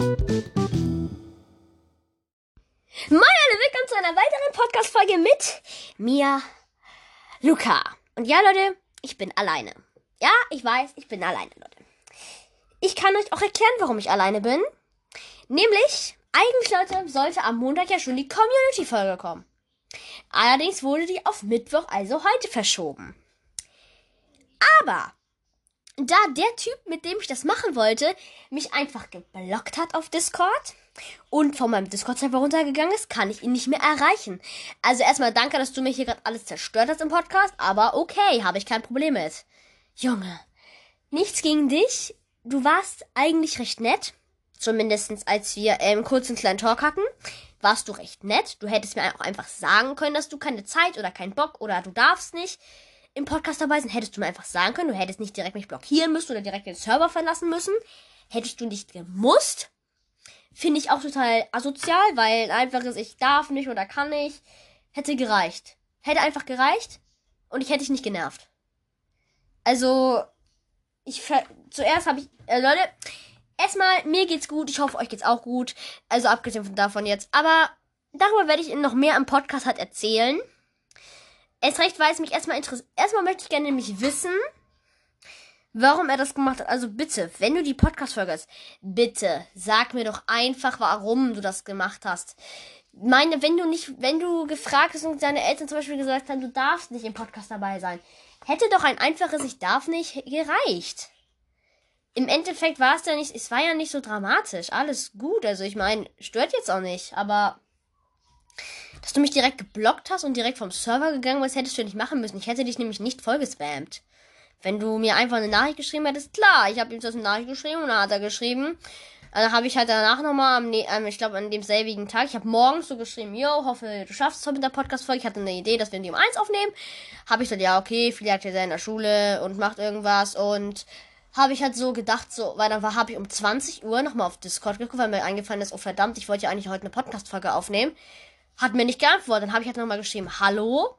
Moin willkommen zu einer weiteren Podcast-Folge mit mir, Luca. Und ja, Leute, ich bin alleine. Ja, ich weiß, ich bin alleine, Leute. Ich kann euch auch erklären, warum ich alleine bin. Nämlich, eigentlich, Leute, sollte am Montag ja schon die Community-Folge kommen. Allerdings wurde die auf Mittwoch, also heute, verschoben. Aber da der Typ, mit dem ich das machen wollte, mich einfach geblockt hat auf Discord und von meinem Discord-Server runtergegangen ist, kann ich ihn nicht mehr erreichen. Also erstmal danke, dass du mir hier gerade alles zerstört hast im Podcast, aber okay, habe ich kein Problem mit. Junge, nichts gegen dich. Du warst eigentlich recht nett. Zumindest als wir ähm, kurz einen kleinen Talk hatten, warst du recht nett. Du hättest mir auch einfach sagen können, dass du keine Zeit oder keinen Bock oder du darfst nicht im Podcast dabei sind, hättest du mir einfach sagen können, du hättest nicht direkt mich blockieren müssen oder direkt den Server verlassen müssen. Hättest du nicht gemusst. Finde ich auch total asozial, weil ein einfaches Ich darf nicht oder kann nicht hätte gereicht. Hätte einfach gereicht und ich hätte dich nicht genervt. Also, ich zuerst habe ich, äh, Leute, erstmal, mir geht's gut, ich hoffe, euch geht's auch gut. Also abgesehen von davon jetzt. Aber darüber werde ich Ihnen noch mehr im Podcast halt erzählen. Es recht, weil es mich erstmal interessiert. Erstmal möchte ich gerne nämlich wissen, warum er das gemacht hat. Also bitte, wenn du die Podcast-Folge hast, bitte sag mir doch einfach, warum du das gemacht hast. Meine, wenn du nicht, wenn du gefragt hast und deine Eltern zum Beispiel gesagt haben, du darfst nicht im Podcast dabei sein, hätte doch ein einfaches Ich darf nicht gereicht. Im Endeffekt war es ja nicht, es war ja nicht so dramatisch. Alles gut. Also ich meine, stört jetzt auch nicht, aber dass du mich direkt geblockt hast und direkt vom Server gegangen bist, hättest du nicht machen müssen. Ich hätte dich nämlich nicht vollgespammt. Wenn du mir einfach eine Nachricht geschrieben hättest, klar, ich habe ihm das eine Nachricht geschrieben und dann hat er geschrieben. Dann habe ich halt danach nochmal, am, ähm, ich glaube, an demselbigen Tag, ich habe morgens so geschrieben, yo, hoffe, du schaffst es heute mit der Podcast-Folge. Ich hatte eine Idee, dass wir die um eins aufnehmen. Habe ich gesagt, ja, okay, vielleicht ist er in der Schule und macht irgendwas und habe ich halt so gedacht, so, weil dann habe ich um 20 Uhr nochmal auf Discord geguckt, weil mir eingefallen ist, oh verdammt, ich wollte ja eigentlich heute eine Podcast-Folge aufnehmen. Hat mir nicht geantwortet. Dann habe ich halt nochmal geschrieben, hallo.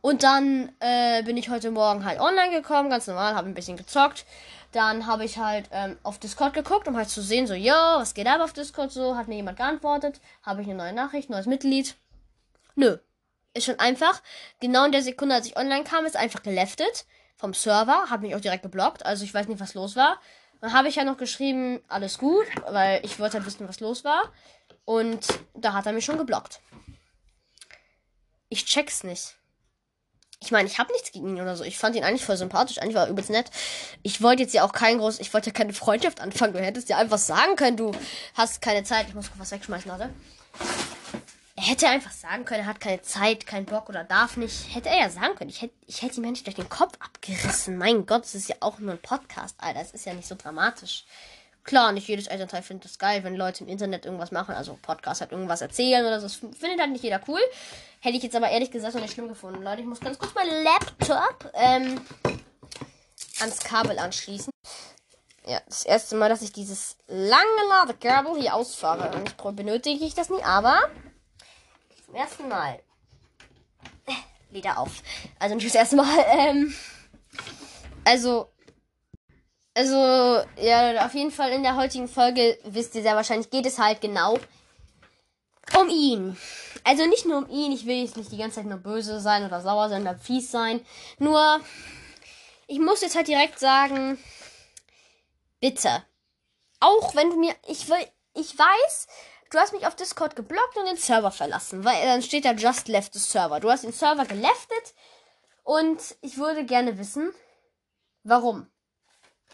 Und dann äh, bin ich heute Morgen halt online gekommen, ganz normal, habe ein bisschen gezockt. Dann habe ich halt ähm, auf Discord geguckt, um halt zu sehen, so, yo, was geht ab auf Discord so? Hat mir jemand geantwortet? Habe ich eine neue Nachricht, neues Mitglied? Nö. Ist schon einfach. Genau in der Sekunde, als ich online kam, ist einfach geleftet vom Server, hat mich auch direkt geblockt. Also ich weiß nicht, was los war. Dann habe ich ja noch geschrieben, alles gut, weil ich wollte halt wissen, was los war. Und da hat er mich schon geblockt. Ich check's nicht. Ich meine, ich habe nichts gegen ihn oder so. Ich fand ihn eigentlich voll sympathisch. Eigentlich war er übelst nett. Ich wollte jetzt ja auch kein groß, ich wollte ja keine Freundschaft anfangen. Du hättest ja einfach sagen können, du hast keine Zeit. Ich muss was wegschmeißen, warte. Er hätte einfach sagen können, er hat keine Zeit, keinen Bock oder darf nicht. Hätte er ja sagen können. Ich hätte, ich hätte ihm ja nicht durch den Kopf abgerissen. Mein Gott, das ist ja auch nur ein Podcast, Alter. Das ist ja nicht so dramatisch. Klar, nicht jedes Elternteil findet das geil, wenn Leute im Internet irgendwas machen, also Podcast halt irgendwas erzählen oder so. Das findet halt nicht jeder cool. Hätte ich jetzt aber ehrlich gesagt noch nicht schlimm gefunden. Leute, ich muss ganz kurz meinen Laptop ähm, ans Kabel anschließen. Ja, das erste Mal, dass ich dieses lange Ladekabel hier ausfahre. Und benötige ich das nie, aber zum ersten Mal. Äh, wieder auf. Also nicht das erste Mal. Ähm, also also, ja, auf jeden Fall in der heutigen Folge, wisst ihr sehr wahrscheinlich, geht es halt genau um ihn. Also nicht nur um ihn, ich will jetzt nicht die ganze Zeit nur böse sein oder sauer sein oder fies sein. Nur, ich muss jetzt halt direkt sagen, bitte. Auch wenn du mir, ich will, ich weiß, du hast mich auf Discord geblockt und den Server verlassen, weil dann steht da just left the server. Du hast den Server geleftet und ich würde gerne wissen, warum.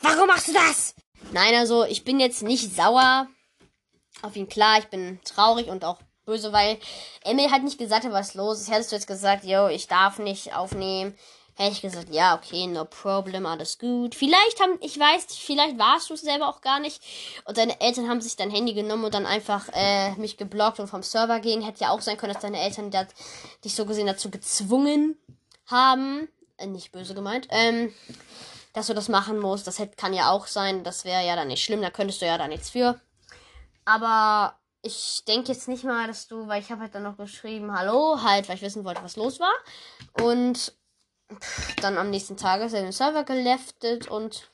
Warum machst du das? Nein, also ich bin jetzt nicht sauer auf ihn. Klar, ich bin traurig und auch böse, weil Emil hat nicht gesagt, was los ist. Hättest du jetzt gesagt, yo, ich darf nicht aufnehmen, hätte ich gesagt, ja, okay, no problem, alles gut. Vielleicht haben, ich weiß, vielleicht warst du es selber auch gar nicht. Und deine Eltern haben sich dein Handy genommen und dann einfach äh, mich geblockt und vom Server gehen. Hätte ja auch sein können, dass deine Eltern dat, dich so gesehen dazu gezwungen haben. Äh, nicht böse gemeint. Ähm, dass du das machen musst. Das hätte, kann ja auch sein. Das wäre ja dann nicht schlimm. Da könntest du ja da nichts für. Aber ich denke jetzt nicht mal, dass du, weil ich habe halt dann noch geschrieben, hallo, halt, weil ich wissen wollte, was los war. Und dann am nächsten Tag ist er den Server geleftet und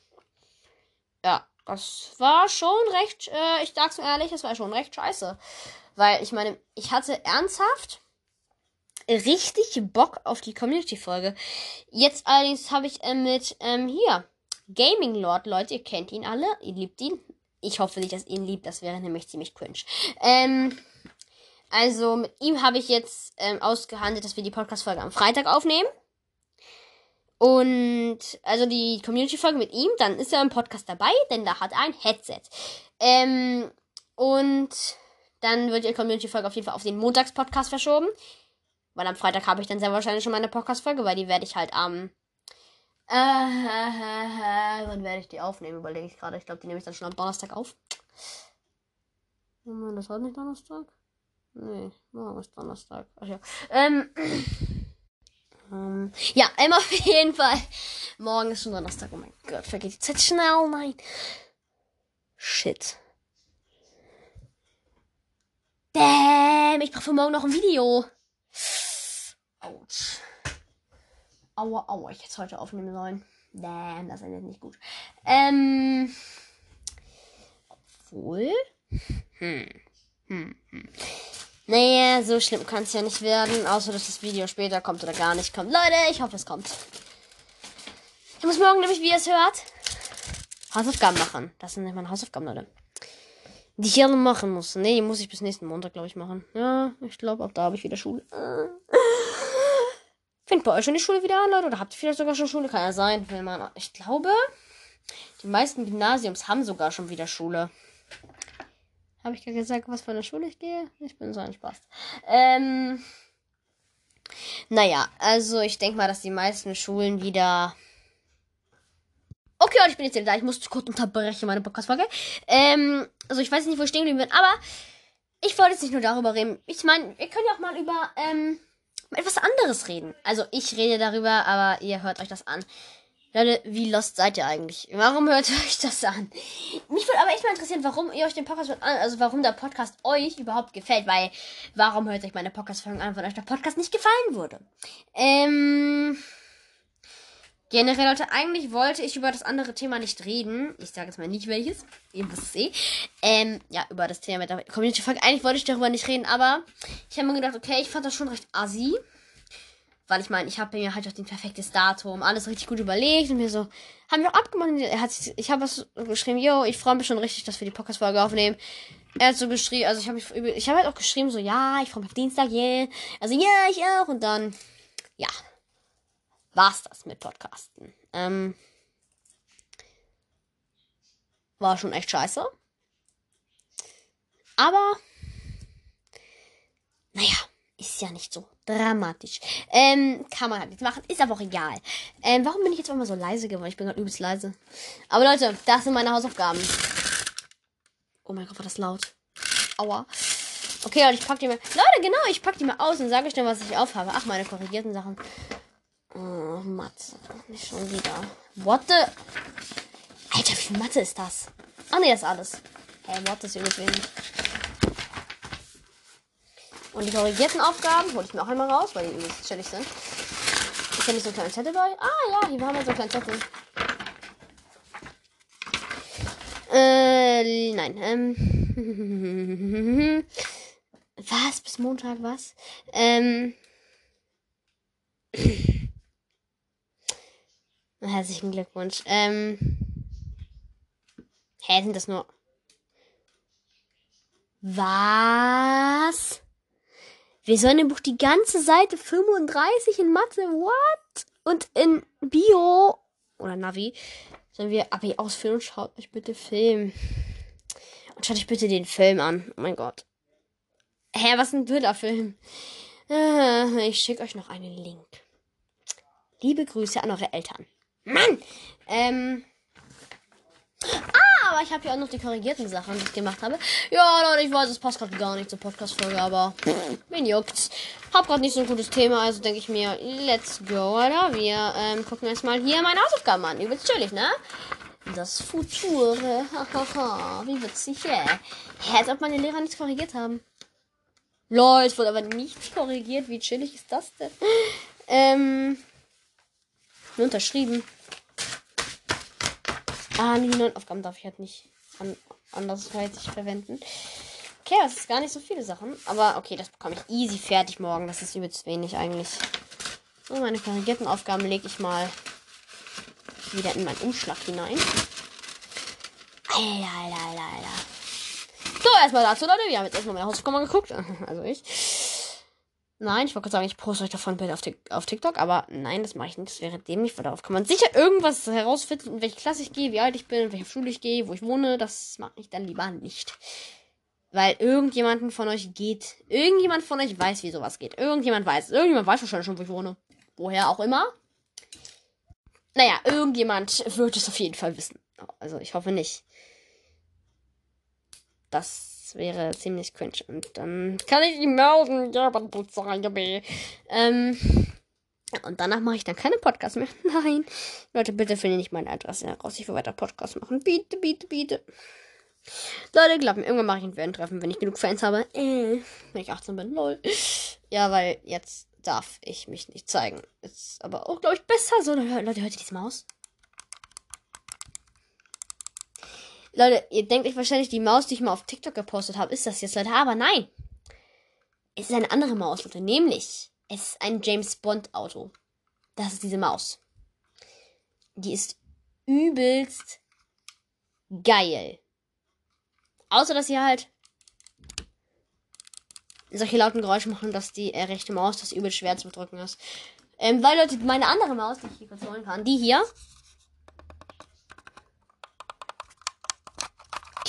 ja, das war schon recht, äh, ich sag's mir ehrlich, das war schon recht scheiße. Weil ich meine, ich hatte ernsthaft richtig Bock auf die Community-Folge. Jetzt allerdings habe ich äh, mit, ähm, hier, Gaming Lord, Leute, ihr kennt ihn alle, ihr liebt ihn. Ich hoffe nicht, dass ihr ihn liebt, das wäre nämlich ziemlich cringe. Ähm, also mit ihm habe ich jetzt ähm, ausgehandelt, dass wir die Podcast-Folge am Freitag aufnehmen. Und also die Community-Folge mit ihm, dann ist er im Podcast dabei, denn da hat er ein Headset. Ähm, und dann wird die Community-Folge auf jeden Fall auf den Montags-Podcast verschoben. Weil am Freitag habe ich dann sehr wahrscheinlich schon meine Podcast-Folge, weil die werde ich halt am. Äh, äh, äh, wann werde ich die aufnehmen? Überlege ich gerade. Ich glaube, die nehme ich dann schon am Donnerstag auf. Moment, das war nicht Donnerstag? Nee, morgen ist Donnerstag. Ach ja. Ähm. ähm ja, ähm, auf jeden Fall. Morgen ist schon Donnerstag. Oh mein Gott, vergeht die Zeit schnell. Nein. Shit. Damn, ich brauche für morgen noch ein Video. Autsch. Aua, aua, ich hätte heute aufnehmen sollen. Damn, das jetzt nicht gut. Ähm. Obwohl. Hm. Hm, hm. Naja, so schlimm kann es ja nicht werden, außer dass das Video später kommt oder gar nicht kommt. Leute, ich hoffe, es kommt. Ich muss morgen nämlich, wie ihr es hört, Hausaufgaben machen. Das sind nicht meine Hausaufgaben, Leute. Die ich hier noch machen muss. Nee, die muss ich bis nächsten Montag, glaube ich, machen. Ja, ich glaube, ab da habe ich wieder Schule. Fängt bei euch schon die Schule wieder an, Leute? Oder habt ihr vielleicht sogar schon Schule? Kann ja sein. Wenn man, ich glaube, die meisten Gymnasiums haben sogar schon wieder Schule. Habe ich ja gesagt, was für eine Schule ich gehe? Ich bin so ein Spaß. Ähm, naja, also ich denke mal, dass die meisten Schulen wieder. Okay, und ich bin jetzt wieder da. Ich muss kurz unterbrechen, meine Podcast-Folge. Ähm, also ich weiß nicht, wo ich stehen geblieben bin, aber ich wollte jetzt nicht nur darüber reden. Ich meine, wir können ja auch mal über ähm, etwas anderes reden. Also ich rede darüber, aber ihr hört euch das an. Leute, wie lost seid ihr eigentlich? Warum hört ihr euch das an? Mich würde aber echt mal interessieren, warum ihr euch den Podcast an, also warum der Podcast euch überhaupt gefällt, weil warum hört euch meine Podcast-Folgen an, wenn euch der Podcast nicht gefallen würde? Ähm, generell, Leute, eigentlich wollte ich über das andere Thema nicht reden. Ich sage jetzt mal nicht welches. Ihr wisst es eh. Ähm, ja, über das Thema mit der Community-Folge. Eigentlich wollte ich darüber nicht reden, aber ich habe mir gedacht, okay, ich fand das schon recht assi. Weil ich meine, ich habe mir halt auch den perfektes Datum, alles richtig gut überlegt und mir so, haben wir auch abgemacht. Er hat, ich habe was geschrieben, yo, ich freue mich schon richtig, dass wir die Podcast-Folge aufnehmen. Er hat so geschrieben, also ich habe ich habe halt auch geschrieben, so, ja, ich freue mich auf Dienstag, yeah. Also, ja, yeah, ich auch. Und dann, ja, war's das mit Podcasten. Ähm, war schon echt scheiße. Aber, naja, ist ja nicht so dramatisch. Ähm, kann man halt nichts machen. Ist aber auch egal. Ähm, warum bin ich jetzt immer so leise geworden? Ich bin gerade übelst leise. Aber Leute, das sind meine Hausaufgaben. Oh mein Gott, war das laut. Aua. Okay, Leute, ich pack die mal. Leute, genau, ich pack die mal aus und sage schnell, was ich aufhabe. Ach, meine korrigierten Sachen. Oh, Mathe. Nicht schon wieder. What the? Alter, wie viel Mathe ist das? Nee, das ist alles. Hey, Mathe ist übrigens wenig. Und die korrigierten Aufgaben hole ich mir auch einmal raus, weil die übelst chillig sind. Ich habe nicht so einen kleinen Zettel bei. Ah ja, hier haben wir so einen kleinen Zettel. Äh, nein. Ähm. was? Bis Montag, was? Ähm. Herzlichen Glückwunsch. Ähm. Hä, sind das nur. Was? Wir sollen im Buch die ganze Seite 35 in Mathe, what? Und in Bio oder Navi sollen wir Abi ausfüllen und schaut euch bitte Film. Und schaut euch bitte den Film an. Oh mein Gott. Hä, was ein blöder Film? Äh, ich schicke euch noch einen Link. Liebe Grüße an eure Eltern. Mann! Ähm. Ah, aber ich habe ja auch noch die korrigierten Sachen, die ich gemacht habe. Ja, Leute, ich weiß, es passt gerade gar nicht zur Podcast-Folge, aber wen juckt's? Hab gerade nicht so ein gutes Thema, also denke ich mir, let's go, oder? Wir ähm, gucken erstmal hier meine Hausaufgaben an. Übelst chillig, ne? Das Future. Hahaha, wie witzig? Yeah. Hä, als ob meine Lehrer nichts korrigiert haben. Lol, es wurde aber nichts korrigiert. Wie chillig ist das denn? Ähm. Nur unterschrieben. Ah, die neuen Aufgaben darf ich halt nicht an, andersweitig verwenden. Okay, das ist gar nicht so viele Sachen. Aber okay, das bekomme ich easy fertig morgen. Das ist übelst wenig eigentlich. So, meine korrigierten Aufgaben lege ich mal wieder in meinen Umschlag hinein. Alter, Alter, Alter, Alter. So, erstmal dazu, Leute. Wir haben jetzt erstmal meine Hausaufgaben geguckt. Also ich. Nein, ich wollte gerade sagen, ich poste euch davon Bild auf, auf TikTok, aber nein, das mache ich nicht. Das wäre dämlich, weil darauf kann man sicher irgendwas herausfinden, in welche Klasse ich gehe, wie alt ich bin, in welche Schule ich gehe, wo ich wohne. Das mache ich dann lieber nicht. Weil irgendjemanden von euch geht. Irgendjemand von euch weiß, wie sowas geht. Irgendjemand weiß. Irgendjemand weiß wahrscheinlich schon, wo ich wohne. Woher auch immer. Naja, irgendjemand wird es auf jeden Fall wissen. Also ich hoffe nicht. Das wäre ziemlich cringe. Und dann kann ich ihn melden. Ja, ähm, und danach mache ich dann keine Podcasts mehr. Nein. Leute, bitte finde nicht meine Adresse heraus. Ich will weiter Podcasts machen. Bitte, bitte, bitte. Leute, glaubt mir, irgendwann mache ich ein Fan-Treffen, wenn ich genug Fans habe. Äh, wenn ich 18 bin, lol. Ja, weil jetzt darf ich mich nicht zeigen. Ist aber auch, glaube ich, besser so. Leute, hört ihr diese Maus? Leute, ihr denkt euch wahrscheinlich, die Maus, die ich mal auf TikTok gepostet habe, ist das jetzt, Leute. Aber nein. Es ist eine andere Maus, Leute. Nämlich, es ist ein James Bond Auto. Das ist diese Maus. Die ist übelst geil. Außer, dass sie halt solche lauten Geräusche machen, dass die äh, rechte Maus das übel schwer zu drücken ist. Ähm, weil Leute, meine andere Maus, die ich hier kurz holen kann, die hier,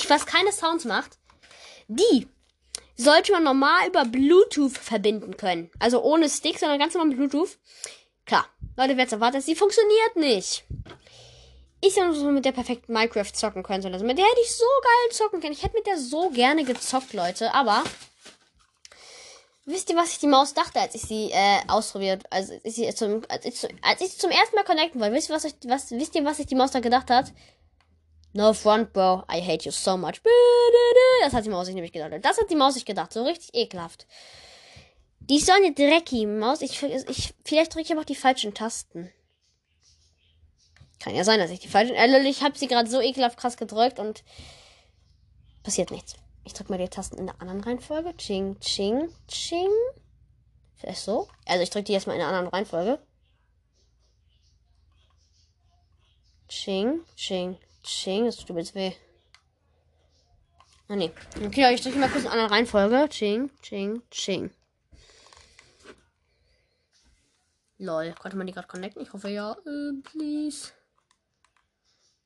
fast keine Sounds macht, die sollte man normal über Bluetooth verbinden können. Also ohne Stick, sondern ganz normal mit Bluetooth. Klar, Leute, wer jetzt erwartet, sie funktioniert nicht. Ich ja so mit der perfekten Minecraft zocken können. Also mit der hätte ich so geil zocken können. Ich hätte mit der so gerne gezockt, Leute. Aber Wisst ihr, was ich die Maus dachte, als ich sie äh, ausprobiert, als ich sie zum, als ich, als ich zum ersten Mal connecten wollte? Wisst ihr, was ich, was, wisst ihr, was sich die Maus da gedacht hat? No front, bro. I hate you so much. Das hat die Maus sich nämlich gedacht. Das hat die Maus sich gedacht. So richtig ekelhaft. Die ist so eine dreckige Maus. Ich, ich, vielleicht drücke ich aber auch die falschen Tasten. Kann ja sein, dass ich die falschen. Äh, ich habe sie gerade so ekelhaft krass gedrückt und passiert nichts. Ich drücke mal die Tasten in der anderen Reihenfolge. Ching, ching, ching. Vielleicht so. Also ich drücke die erstmal in der anderen Reihenfolge. Ching, ching, ching. Das tut mir jetzt weh. Ah, nee. Okay, ich drücke mal kurz in einer Reihenfolge. Ching, ching, ching. Lol. Konnte man die gerade connecten? Ich hoffe ja. Äh, please.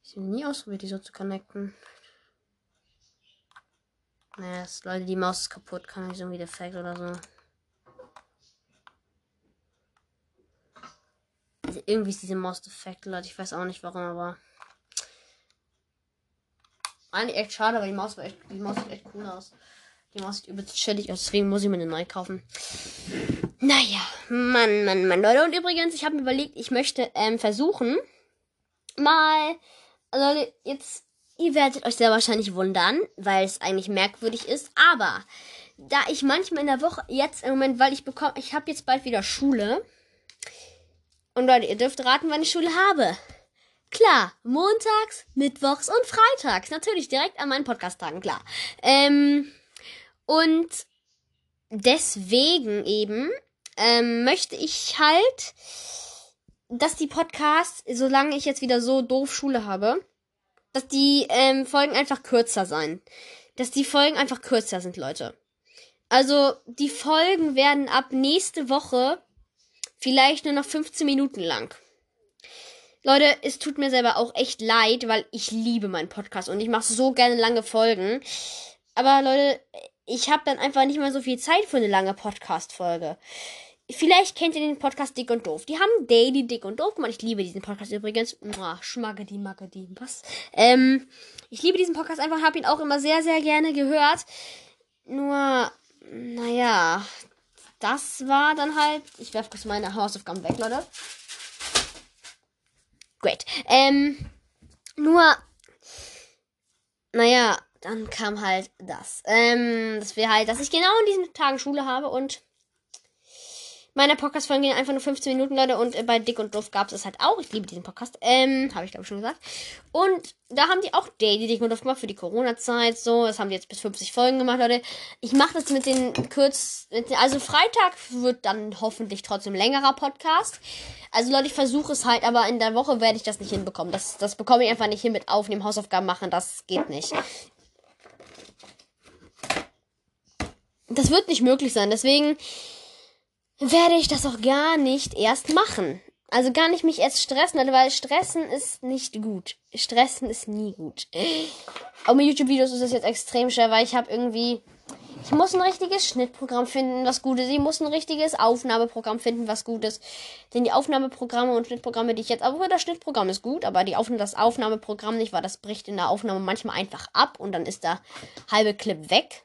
Ich habe nie ausprobiert, die so zu connecten. Naja, ist, Leute, die Maus ist kaputt. Kann nicht so irgendwie defekt oder so. Also irgendwie ist diese Maus defekt, Leute. Ich weiß auch nicht warum, aber. Eigentlich echt schade, aber die Maus, war echt, die Maus sieht echt cool aus. Die Maus sieht übelst chillig aus, deswegen muss ich mir eine neue kaufen. Naja, Mann, Mann, Mann, Leute. Und übrigens, ich habe mir überlegt, ich möchte ähm, versuchen, mal. Also, jetzt Ihr werdet euch sehr wahrscheinlich wundern, weil es eigentlich merkwürdig ist. Aber da ich manchmal in der Woche, jetzt im Moment, weil ich bekomme, ich habe jetzt bald wieder Schule. Und Leute, ihr dürft raten, wann ich Schule habe. Klar, montags, mittwochs und freitags. Natürlich direkt an meinen Podcast-Tagen, klar. Ähm, und deswegen eben ähm, möchte ich halt, dass die Podcasts, solange ich jetzt wieder so doof Schule habe, dass die ähm, Folgen einfach kürzer sein. Dass die Folgen einfach kürzer sind, Leute. Also, die Folgen werden ab nächste Woche vielleicht nur noch 15 Minuten lang. Leute, es tut mir selber auch echt leid, weil ich liebe meinen Podcast und ich mache so gerne lange Folgen. Aber Leute, ich habe dann einfach nicht mehr so viel Zeit für eine lange Podcast-Folge. Vielleicht kennt ihr den Podcast Dick und Doof. Die haben Daily Dick und Doof gemacht. Ich liebe diesen Podcast übrigens. Schmackedi, Mackedi, was? Ähm, ich liebe diesen Podcast einfach, habe ihn auch immer sehr, sehr gerne gehört. Nur, naja, das war dann halt. Ich werfe kurz meine Hausaufgaben weg, Leute. Great. Ähm, nur, naja, dann kam halt das. Ähm, das wäre halt, dass ich genau in diesen Tagen Schule habe und Meine Podcast-Folgen gehen einfach nur 15 Minuten, Leute. Und äh, bei Dick und Doof gab es es halt auch. Ich liebe diesen Podcast. Ähm, habe ich glaube ich schon gesagt. Und da haben die auch Daily Dick und Doof gemacht für die Corona-Zeit. So, das haben die jetzt bis 50 Folgen gemacht, Leute. Ich mache das mit den kurz. Mit den, also Freitag wird dann hoffentlich trotzdem längerer Podcast. Also Leute, ich versuche es halt, aber in der Woche werde ich das nicht hinbekommen. Das, das bekomme ich einfach nicht hin mit Aufnehmen, Hausaufgaben machen. Das geht nicht. Das wird nicht möglich sein. Deswegen werde ich das auch gar nicht erst machen. Also gar nicht mich erst stressen, weil Stressen ist nicht gut. Stressen ist nie gut. Auch mit YouTube-Videos ist es jetzt extrem schwer, weil ich habe irgendwie. Ich muss ein richtiges Schnittprogramm finden, was gut ist. Ich muss ein richtiges Aufnahmeprogramm finden, was gut ist. Denn die Aufnahmeprogramme und Schnittprogramme, die ich jetzt. Aber das Schnittprogramm ist gut, aber die Aufnahme, das Aufnahmeprogramm nicht, weil das bricht in der Aufnahme manchmal einfach ab und dann ist der halbe Clip weg.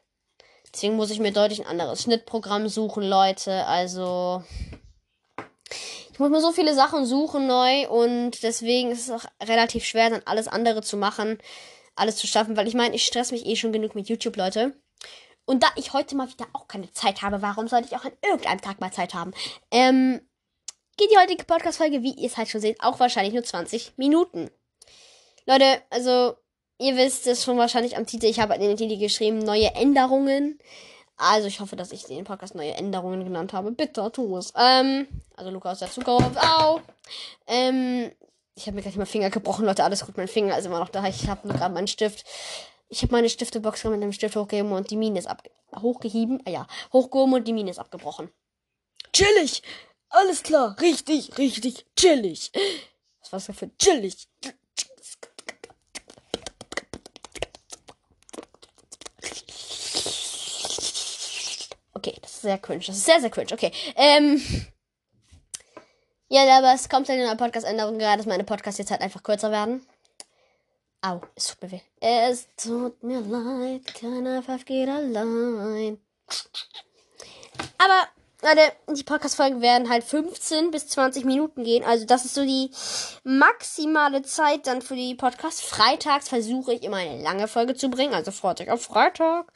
Deswegen muss ich mir deutlich ein anderes Schnittprogramm suchen, Leute. Also. Ich muss mir so viele Sachen suchen neu und deswegen ist es auch relativ schwer, dann alles andere zu machen, alles zu schaffen, weil ich meine, ich stress mich eh schon genug mit YouTube, Leute. Und da ich heute mal wieder auch keine Zeit habe, warum sollte ich auch an irgendeinem Tag mal Zeit haben? Ähm, geht die heutige Podcast-Folge, wie ihr es halt schon seht, auch wahrscheinlich nur 20 Minuten. Leute, also Ihr wisst es schon wahrscheinlich am Titel. Ich habe in den Titel geschrieben, neue Änderungen. Also ich hoffe, dass ich den Podcast neue Änderungen genannt habe. Bitte tu es. Ähm, also Lukas der Zukunft. Au. Ähm, ich habe mir gleich mal Finger gebrochen, Leute. Alles gut, mein Finger ist immer noch da. Ich habe gerade meinen Stift. Ich habe meine Stiftebox mit dem Stift hochgehoben und die Mine ist ab hochgehieben. Ah ja, hochgehoben und die Mine ist abgebrochen. Chillig. Alles klar. Richtig, richtig chillig. Was war das für chillig? Okay, das ist sehr cringe. Das ist sehr, sehr cringe. Okay. Ähm. Ja, aber es kommt halt in der Podcast-Änderung gerade, dass meine Podcasts jetzt halt einfach kürzer werden. Au, es tut mir weh. Es tut mir leid, keiner Pfaff geht allein. Aber, Leute, die Podcast-Folgen werden halt 15 bis 20 Minuten gehen. Also, das ist so die maximale Zeit dann für die Podcasts. Freitags versuche ich immer eine lange Folge zu bringen. Also, Freitag auf Freitag.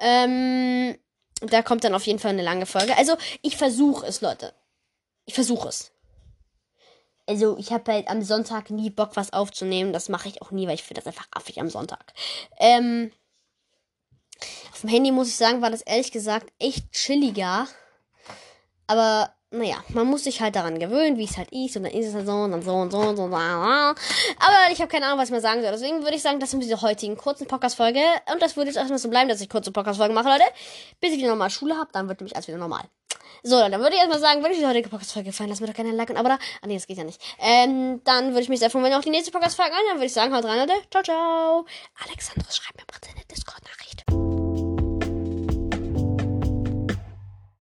Ähm, da kommt dann auf jeden Fall eine lange Folge. Also, ich versuche es, Leute. Ich versuche es. Also, ich habe halt am Sonntag nie Bock, was aufzunehmen. Das mache ich auch nie, weil ich finde das einfach affig am Sonntag. Ähm, auf dem Handy muss ich sagen, war das ehrlich gesagt echt chilliger. Aber naja, man muss sich halt daran gewöhnen, wie es halt ist. Und dann ist es halt so und dann so und so und so. Und so. Aber ich habe keine Ahnung, was ich mal sagen soll. Deswegen würde ich sagen, das sind diese heutigen kurzen Podcast-Folge. Und das würde jetzt erstmal so bleiben, dass ich kurze Podcast-Folgen mache, Leute. Bis ich wieder normal Schule habe, dann wird nämlich alles wieder normal. So, dann würde ich erstmal sagen, wenn euch die heutige Podcast-Folge gefallen, lasst mir doch gerne ein Like und Abo da. Ah, nee, das geht ja nicht. Ähm, dann würde ich mich sehr freuen, wenn ihr auch die nächste Podcast-Folge an. Dann würde ich sagen, haut rein, Leute. Ciao, ciao. Alexandros, schreibt mir bitte eine Discord-Nachricht.